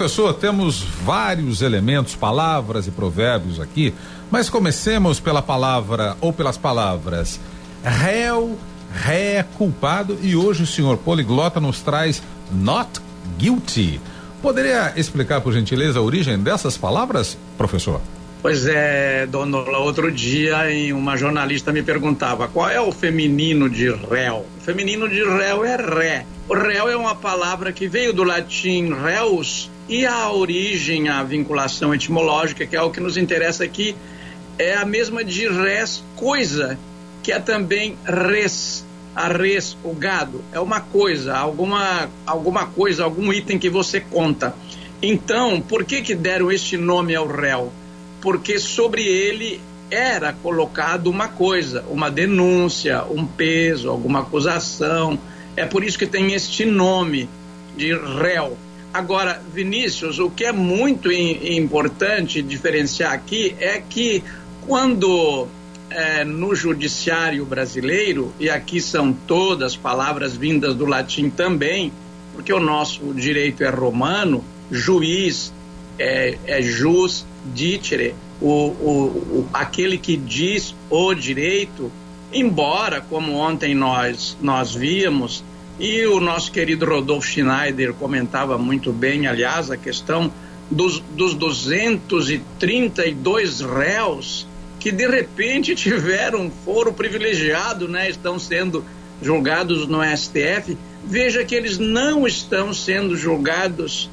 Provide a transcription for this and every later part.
Professor, temos vários elementos, palavras e provérbios aqui, mas comecemos pela palavra ou pelas palavras réu, ré, culpado e hoje o senhor poliglota nos traz not guilty. Poderia explicar, por gentileza, a origem dessas palavras, professor? Pois é, Donola, outro dia uma jornalista me perguntava qual é o feminino de réu. O feminino de réu é ré. O réu é uma palavra que veio do latim reus e a origem, a vinculação etimológica, que é o que nos interessa aqui, é a mesma de res, coisa, que é também res. A res, o gado, é uma coisa, alguma, alguma coisa, algum item que você conta. Então, por que que deram este nome ao réu? Porque sobre ele era colocado uma coisa, uma denúncia, um peso, alguma acusação. É por isso que tem este nome de réu. Agora, Vinícius, o que é muito importante diferenciar aqui é que quando é, no judiciário brasileiro, e aqui são todas palavras vindas do latim também, porque o nosso direito é romano, juiz é, é jus dicere, o, o, o, aquele que diz o direito, embora, como ontem nós, nós víamos, e o nosso querido Rodolfo Schneider comentava muito bem, aliás, a questão dos, dos 232 réus que de repente tiveram foro privilegiado, né? Estão sendo julgados no STF. Veja que eles não estão sendo julgados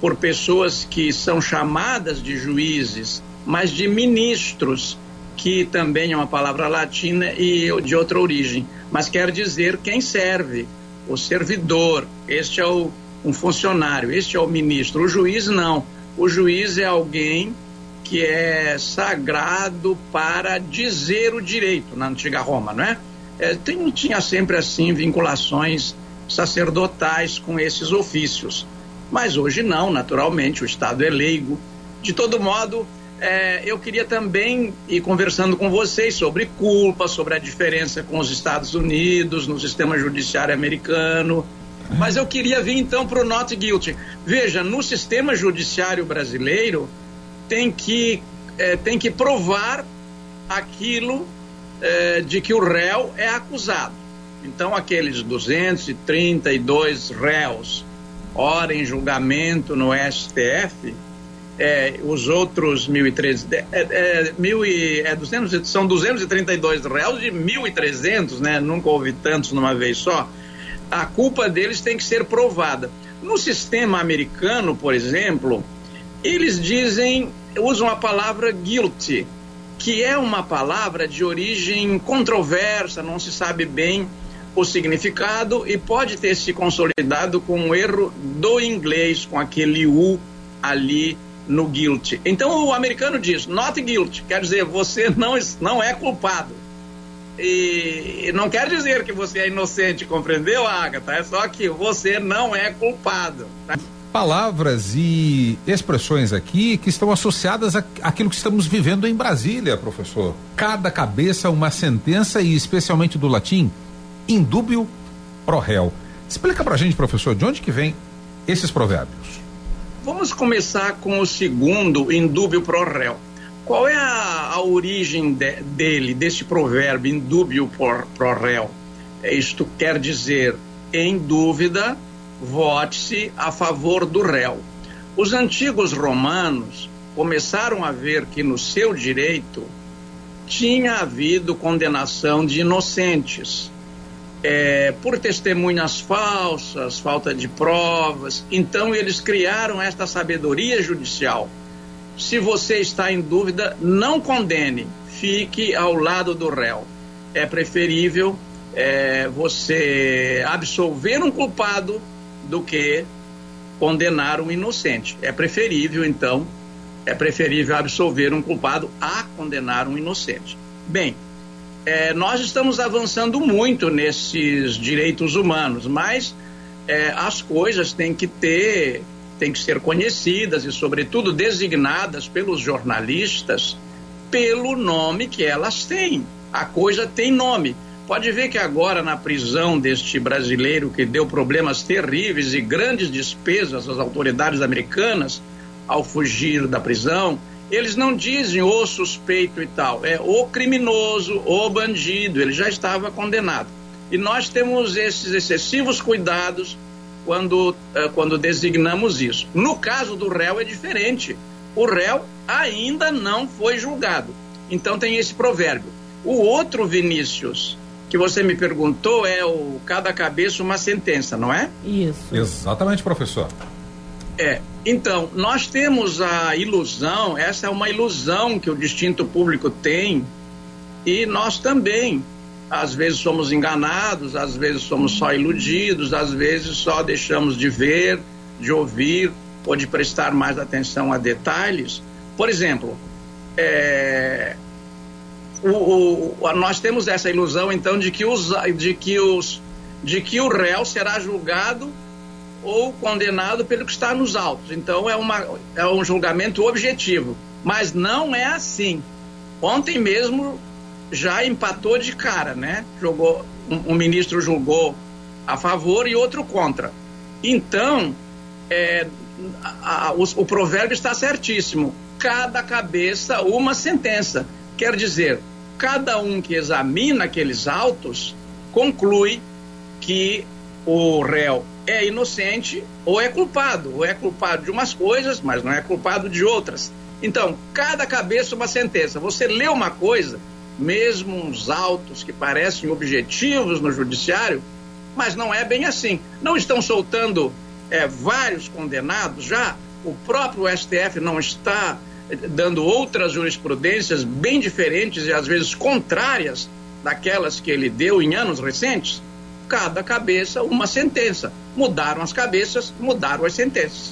por pessoas que são chamadas de juízes, mas de ministros, que também é uma palavra latina e de outra origem, mas quer dizer quem serve, o servidor. Este é o, um funcionário, este é o ministro. O juiz não. O juiz é alguém que é sagrado para dizer o direito na antiga Roma, não é? é tem, tinha sempre assim vinculações sacerdotais com esses ofícios. Mas hoje não, naturalmente, o Estado é leigo. De todo modo, é, eu queria também ir conversando com vocês sobre culpa, sobre a diferença com os Estados Unidos, no sistema judiciário americano. Mas eu queria vir então para o not guilty. Veja, no sistema judiciário brasileiro, tem que, é, tem que provar aquilo é, de que o réu é acusado. Então, aqueles 232 réus ora em julgamento no STF, é, os outros 1.013, é, é, mil e, é 200, são 232 réus de 1.300, né? Nunca houve tantos numa vez só. A culpa deles tem que ser provada. No sistema americano, por exemplo, eles dizem, usam a palavra guilty, que é uma palavra de origem controversa, não se sabe bem o significado e pode ter se consolidado com um erro do inglês, com aquele U ali no guilty. Então o americano diz not guilty, quer dizer, você não, não é culpado. E não quer dizer que você é inocente, compreendeu, Agatha? É só que você não é culpado. Tá? Palavras e expressões aqui que estão associadas àquilo que estamos vivendo em Brasília, professor. Cada cabeça uma sentença e especialmente do latim indúbio pro réu. Explica pra gente, professor, de onde que vem esses provérbios? Vamos começar com o segundo, indúbio pro réu. Qual é a, a origem de, dele, desse provérbio, indúbio pro, réu? É, isto quer dizer, em dúvida, vote-se a favor do réu. Os antigos romanos começaram a ver que no seu direito tinha havido condenação de inocentes é, por testemunhas falsas, falta de provas. Então, eles criaram esta sabedoria judicial. Se você está em dúvida, não condene, fique ao lado do réu. É preferível é, você absolver um culpado do que condenar um inocente. É preferível, então, é preferível absolver um culpado a condenar um inocente. Bem, é, nós estamos avançando muito nesses direitos humanos, mas é, as coisas têm que ter, têm que ser conhecidas e, sobretudo, designadas pelos jornalistas pelo nome que elas têm. A coisa tem nome. Pode ver que agora na prisão deste brasileiro que deu problemas terríveis e grandes despesas às autoridades americanas ao fugir da prisão, eles não dizem o suspeito e tal, é o criminoso, o bandido, ele já estava condenado. E nós temos esses excessivos cuidados quando, uh, quando designamos isso. No caso do réu é diferente. O réu ainda não foi julgado. Então tem esse provérbio. O outro, Vinícius, que você me perguntou, é o cada cabeça uma sentença, não é? Isso. Exatamente, professor. É. Então, nós temos a ilusão, essa é uma ilusão que o distinto público tem, e nós também. Às vezes somos enganados, às vezes somos só iludidos, às vezes só deixamos de ver, de ouvir ou de prestar mais atenção a detalhes. Por exemplo, é, o, o, nós temos essa ilusão então de que, os, de, que os, de que o réu será julgado ou condenado pelo que está nos autos. Então é, uma, é um julgamento objetivo. Mas não é assim. Ontem mesmo já empatou de cara, né? Jogou, um, um ministro julgou a favor e outro contra. Então, é, a, a, o, o provérbio está certíssimo. Cada cabeça, uma sentença. Quer dizer, cada um que examina aqueles autos conclui que o réu é inocente ou é culpado, ou é culpado de umas coisas, mas não é culpado de outras. Então, cada cabeça uma sentença. Você lê uma coisa, mesmo uns autos que parecem objetivos no judiciário, mas não é bem assim. Não estão soltando é, vários condenados já, o próprio STF não está é, dando outras jurisprudências bem diferentes e às vezes contrárias daquelas que ele deu em anos recentes cada cabeça uma sentença. Mudaram as cabeças, mudaram as sentenças.